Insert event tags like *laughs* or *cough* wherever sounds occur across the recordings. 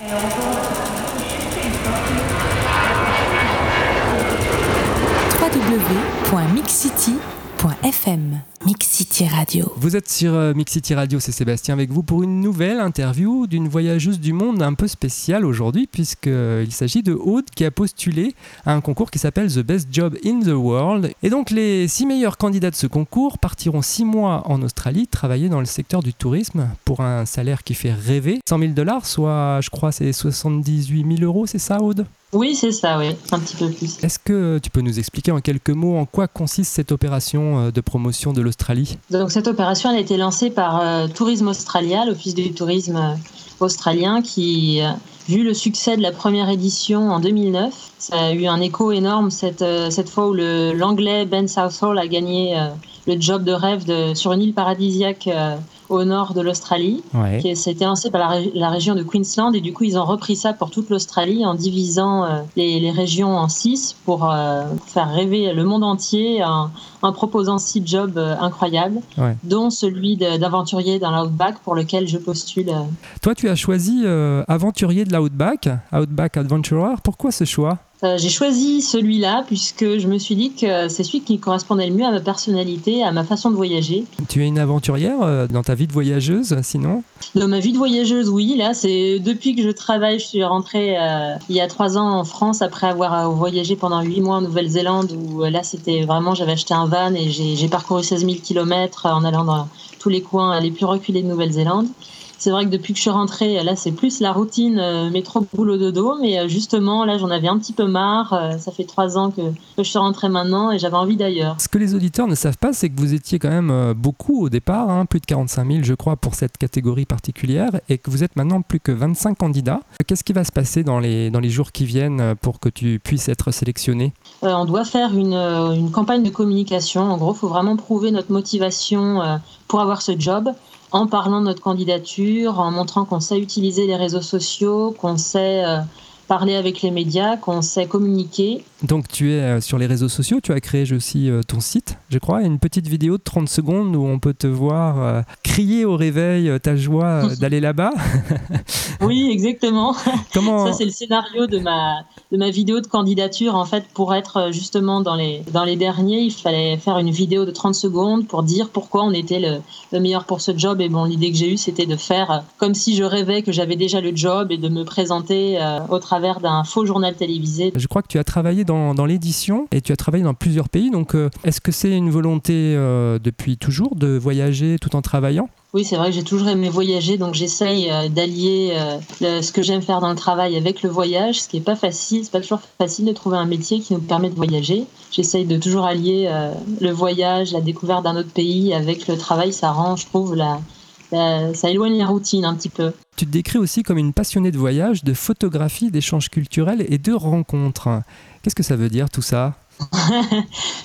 www.mixcity.fm Vous êtes sur euh, Mix City Radio, c'est Sébastien avec vous pour une nouvelle interview d'une voyageuse du monde un peu spéciale aujourd'hui puisqu'il s'agit de Aude qui a postulé à un concours qui s'appelle The Best Job in the World. Et donc les six meilleurs candidats de ce concours partiront six mois en Australie travailler dans le secteur du tourisme pour un salaire qui fait rêver. 100 000 dollars, soit je crois c'est 78 000 euros, c'est ça Aude? Oui, c'est ça, oui, un petit peu plus. Est-ce que tu peux nous expliquer en quelques mots en quoi consiste cette opération euh, de promotion de l'Australie? Donc cette opération elle a été lancée par euh, Tourisme Australia, l'Office du tourisme euh, australien, qui, vu le succès de la première édition en 2009, ça a eu un écho énorme cette, cette fois où l'anglais Ben Southall a gagné le job de rêve de, sur une île paradisiaque au nord de l'Australie, ouais. qui s'était lancé par la, région de Queensland. Et du coup, ils ont repris ça pour toute l'Australie en divisant euh, les, régions en six pour euh, faire rêver le monde entier en, proposant six jobs euh, incroyables, dont celui d'aventurier dans l'Outback pour lequel je postule. Toi, tu as choisi aventurier de l'Outback, Outback Adventurer. Pourquoi ce choix? Euh, j'ai choisi celui-là puisque je me suis dit que c'est celui qui correspondait le mieux à ma personnalité, à ma façon de voyager. Tu es une aventurière euh, dans ta vie de voyageuse, sinon Dans ma vie de voyageuse, oui. Là, c'est depuis que je travaille, je suis rentrée euh, il y a trois ans en France après avoir voyagé pendant huit mois en Nouvelle-Zélande où là, c'était vraiment, j'avais acheté un van et j'ai parcouru 16 000 km en allant dans tous les coins les plus reculés de Nouvelle-Zélande. C'est vrai que depuis que je suis rentrée, là, c'est plus la routine euh, métro boulot dodo, mais euh, justement, là, j'en avais un petit peu marre. Euh, ça fait trois ans que, je suis rentrée maintenant et j'avais envie d'ailleurs. Ce que les auditeurs ne savent pas, c'est que vous étiez quand même beaucoup au départ, hein, plus de 45 000, je crois, pour cette catégorie particulière, et que vous êtes maintenant plus que 25 candidats. Qu'est-ce qui va se passer dans les, dans les jours qui viennent pour que tu puisses être sélectionné On doit faire une, une, campagne de communication. En gros, il faut vraiment prouver notre motivation pour avoir ce job en parlant de notre candidature, en montrant qu'on sait utiliser les réseaux sociaux, qu'on sait euh, parler avec les médias, qu'on sait communiquer. Donc tu es euh, sur les réseaux sociaux, tu as créé aussi euh, ton site, je crois, une petite vidéo de 30 secondes où on peut te voir euh, crier au réveil ta joie *laughs* d'aller là-bas. *laughs* oui, exactement. Comment... Ça c'est le scénario de ma, de ma vidéo de candidature. En fait, pour être justement dans les, dans les derniers, il fallait faire une vidéo de 30 secondes pour dire pourquoi on était le, le meilleur pour ce job. Et bon, l'idée que j'ai eue, c'était de faire comme si je rêvais que j'avais déjà le job et de me présenter au travail d'un faux journal télévisé. Je crois que tu as travaillé dans, dans l'édition et tu as travaillé dans plusieurs pays. Donc, euh, est-ce que c'est une volonté euh, depuis toujours de voyager tout en travaillant? Oui, c'est vrai que j'ai toujours aimé voyager, donc j'essaye euh, d'allier ce que j'aime faire dans le travail avec le voyage, ce qui n'est pas facile. C'est pas toujours facile de trouver un métier qui nous permet de voyager. J'essaye de toujours allier le voyage, la découverte d'un autre pays avec le travail. Ça rend, je trouve, la, ça éloigne la routine un petit peu. Tu te décris aussi comme une passionnée de voyage, de photographie, d'échanges culturels et de rencontres. Qu'est-ce que ça veut dire tout ça? *laughs*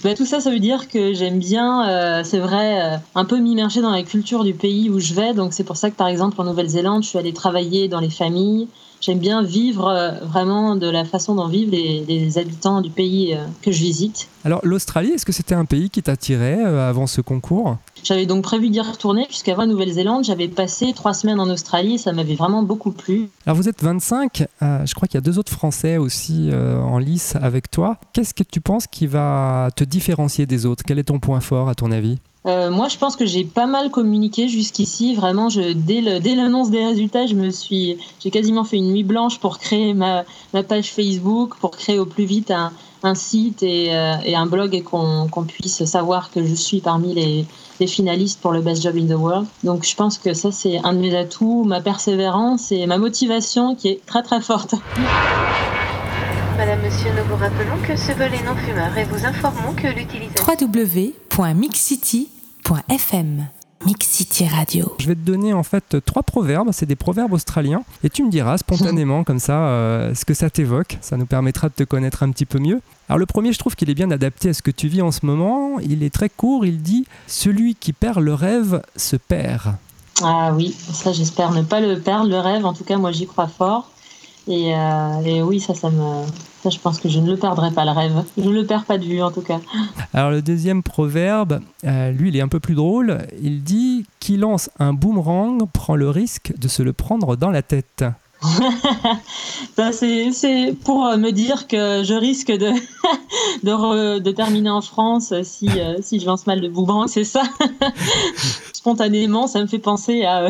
Ben, tout ça, ça veut dire que j'aime bien, euh, c'est vrai, euh, un peu m'immerger dans la culture du pays où je vais. Donc c'est pour ça que par exemple en Nouvelle-Zélande, je suis allée travailler dans les familles. J'aime bien vivre euh, vraiment de la façon dont vivent les, habitants du pays que je visite. Alors l'Australie, est-ce que c'était un pays qui t'attirait avant ce concours? J'avais donc prévu d'y retourner, puisqu'avant Nouvelle-Zélande, j'avais passé trois semaines en Australie et ça m'avait vraiment beaucoup plu. Alors vous êtes 25, euh, je crois qu'il y a deux autres Français aussi euh, en lice avec toi. Qu'est-ce que tu penses qui va te différencier des autres? Quel est ton point fort à ton avis? Euh, moi, je pense que j'ai pas mal communiqué jusqu'ici. Vraiment, je, dès l'annonce des résultats, je me suis, j'ai quasiment fait une nuit blanche pour créer ma, ma page Facebook, pour créer au plus vite un, un site et, et, un blog et qu'on puisse savoir que je suis parmi les, les finalistes pour le Best Job in the World. Donc je pense que ça c'est un de mes atouts, ma persévérance et ma motivation qui est très très forte. Madame, Monsieur, nous vous rappelons que ce vol est non fumeur et vous informons que l'utilisation Mix City Radio. Je vais te donner en fait trois proverbes, c'est des proverbes australiens, et tu me diras spontanément comme ça euh, ce que ça t'évoque, ça nous permettra de te connaître un petit peu mieux. Alors le premier, je trouve qu'il est bien adapté à ce que tu vis en ce moment, il est très court, il dit ⁇ Celui qui perd le rêve se perd ⁇ Ah oui, ça j'espère ne pas le perdre, le rêve, en tout cas moi j'y crois fort. Et, euh, et, oui, ça, ça me, ça, je pense que je ne le perdrai pas le rêve. Je ne le perds pas de vue en tout cas. Alors le deuxième proverbe, euh, lui, il est un peu plus drôle. Il dit qui lance un boomerang prend le risque de se le prendre dans la tête. *laughs* Ben, c'est pour euh, me dire que je risque de, *laughs* terminer en France euh, euh, si, je lance mal le bouban, *laughs* c'est ça. Spontanément, ça me fait penser à.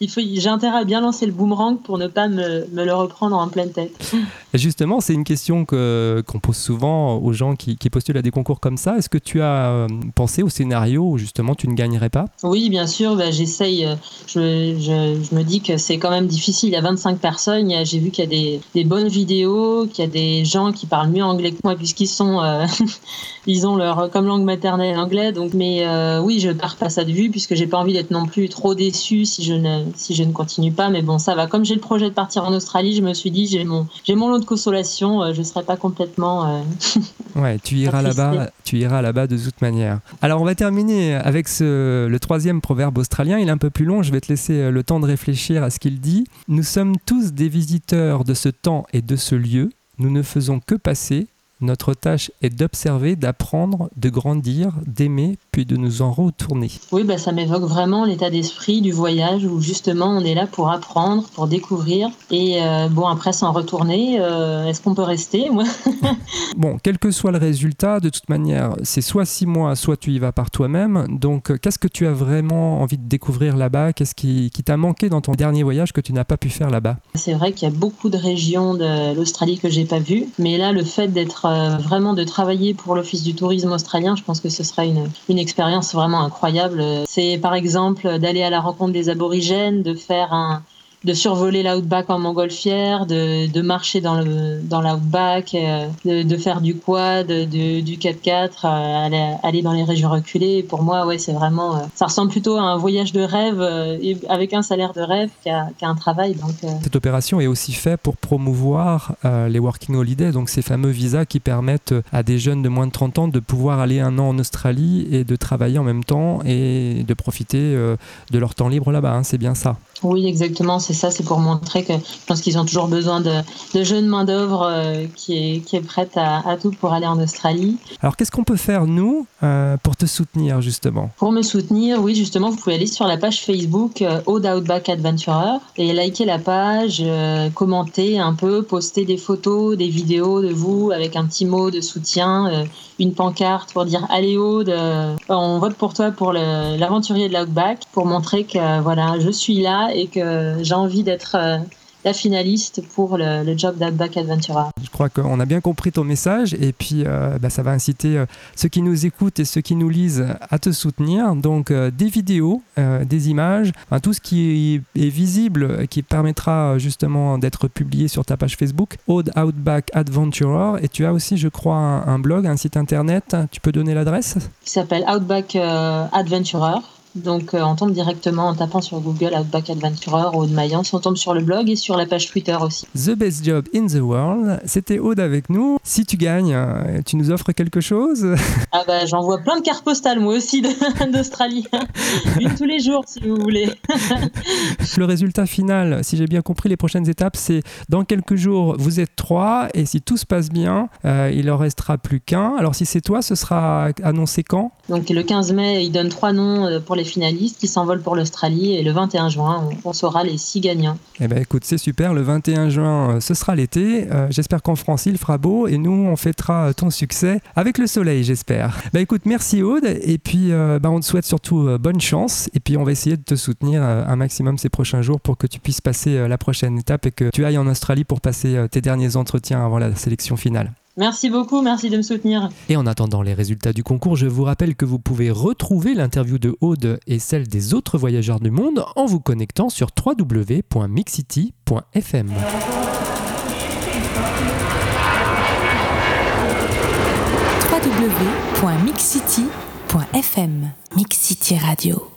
il faut, j'ai intérêt à bien lancer le boomerang pour ne pas me, le reprendre en pleine tête. Justement, c'est une question qu'on pose souvent aux gens qui, postulent à des concours comme ça. Est-ce que tu as pensé au scénario où justement tu ne gagnerais pas? Oui, bien sûr. Ben, j'essaye. Je, me dis que c'est quand même difficile. À 25 de personnes. J'ai vu qu'il y a des, bonnes vidéos, qu'il y a des gens qui parlent mieux anglais que moi puisqu'ils sont, euh, *laughs* ils ont leur comme langue maternelle anglais. Donc, mais euh, oui, je ne pars pas ça de vue puisque j'ai pas envie d'être non plus trop déçu si je ne, si je ne continue pas. Mais bon, ça va. Comme j'ai le projet de partir en Australie, je me suis dit j'ai mon, j'ai mon lot de consolation. Euh, je ne serai pas complètement. *laughs* Ouais, tu iras là-bas, tu iras là-bas de toute manière. Alors, on va terminer avec le troisième proverbe australien. Il est un peu plus long. Je vais te laisser le temps de réfléchir à ce qu'il dit. Nous sommes tous des visiteurs de ce temps et de ce lieu. Nous ne faisons que passer. Notre tâche est d'observer, d'apprendre, de grandir, d'aimer, puis de nous en retourner. Oui, bah, ça m'évoque vraiment l'état d'esprit du voyage où justement on est là pour apprendre, pour découvrir et euh, bon après s'en retourner. Euh, Est-ce qu'on peut rester moi? *laughs* Bon, quel que soit le résultat, de toute manière, c'est soit six mois, soit tu y vas par toi-même. Donc, qu'est-ce que tu as vraiment envie de découvrir là-bas? Qu'est-ce qui, qui t'a manqué dans ton dernier voyage que tu n'as pas pu faire là-bas? C'est vrai qu'il y a beaucoup de régions de l'Australie que j'ai pas vues, mais là, le fait d'être euh, vraiment de travailler pour l'Office du tourisme australien, je pense que ce sera une, une expérience vraiment incroyable. C'est par exemple d'aller à la rencontre des aborigènes, de faire un, de survoler l'outback en montgolfière, de, de marcher dans le dans l'outback, euh, de, de, faire du quad, de, du 4x4, euh, aller, aller, dans les régions reculées. Pour moi, ouais, c'est vraiment, euh, ça ressemble plutôt à un voyage de rêve avec un salaire de rêve qu'à qu un travail. Donc, cette opération est aussi faite pour promouvoir les working holidays, donc ces fameux visas qui permettent à des jeunes de moins de 30 ans de pouvoir aller un an en Australie et de travailler en même temps et de profiter de leur temps libre là-bas. Hein, c'est bien ça. Oui, exactement, c'est ça, c'est pour montrer que je pense qu'ils ont toujours besoin de, de jeunes main-d'œuvre euh, qui, est, qui est prête à, à, tout pour aller en Australie. Alors, qu'est-ce qu'on peut faire, nous, euh, pour te soutenir, justement? Pour me soutenir, oui, justement, vous pouvez aller sur la page Facebook euh, Old Outback Adventurer et liker la page, euh, commenter un peu, poster des photos, des vidéos de vous avec un petit mot de soutien, une pancarte pour dire Allez, Aude, on vote pour toi pour l'aventurier de l'Outback, pour montrer que, voilà, je suis là et que j'ai envie d'être euh, la finaliste pour le, le job d'Outback Adventurer. Je crois qu'on a bien compris ton message et puis euh, bah, ça va inciter euh, ceux qui nous écoutent et ceux qui nous lisent à te soutenir. Donc euh, des vidéos, des images, enfin, tout ce qui est visible qui permettra justement d'être publié sur ta page Facebook, Old Outback Adventurer. Et tu as aussi, je crois, un, un blog, un site internet. Tu peux donner l'adresse? Qui s'appelle Outback Adventurer. Donc euh, on tombe directement en tapant sur Google Outback Adventurer Aude Mayence, on tombe sur le blog et sur la page Twitter aussi. The Best Job in the World, c'était Aude avec nous. Si tu gagnes, tu nous offres quelque chose? *laughs* Ah bah j'envoie plein de cartes postales moi aussi *laughs* d'Australie. *laughs* Une tous les jours si vous voulez. le résultat final, si j'ai bien compris, les prochaines étapes, c'est dans quelques jours, vous êtes trois et si tout se passe bien, euh, il en restera plus qu'un. Alors si c'est toi, ce sera annoncé quand? Donc le 15 mai, il donne trois noms euh, pour les finalistes qui s'envolent pour l'Australie et le 21 juin, on, saura les six gagnants. Eh ben écoute, c'est super. Le 21 juin, ce sera l'été. Euh, j'espère qu'en France, il fera beau et nous, on fêtera ton succès avec le soleil, j'espère. Bah écoute, merci Aude et puis euh, bah, on te souhaite surtout euh, bonne chance et puis on va essayer de te soutenir un maximum ces prochains jours pour que tu puisses passer la prochaine étape et que tu ailles en Australie pour passer tes derniers entretiens avant la sélection finale. Merci beaucoup, merci de me soutenir. Et en attendant les résultats du concours, je vous rappelle que vous pouvez retrouver l'interview de Aude et celle des autres voyageurs du monde en vous connectant sur www.mixcity.fm. www.mixcity.fm Mix City Radio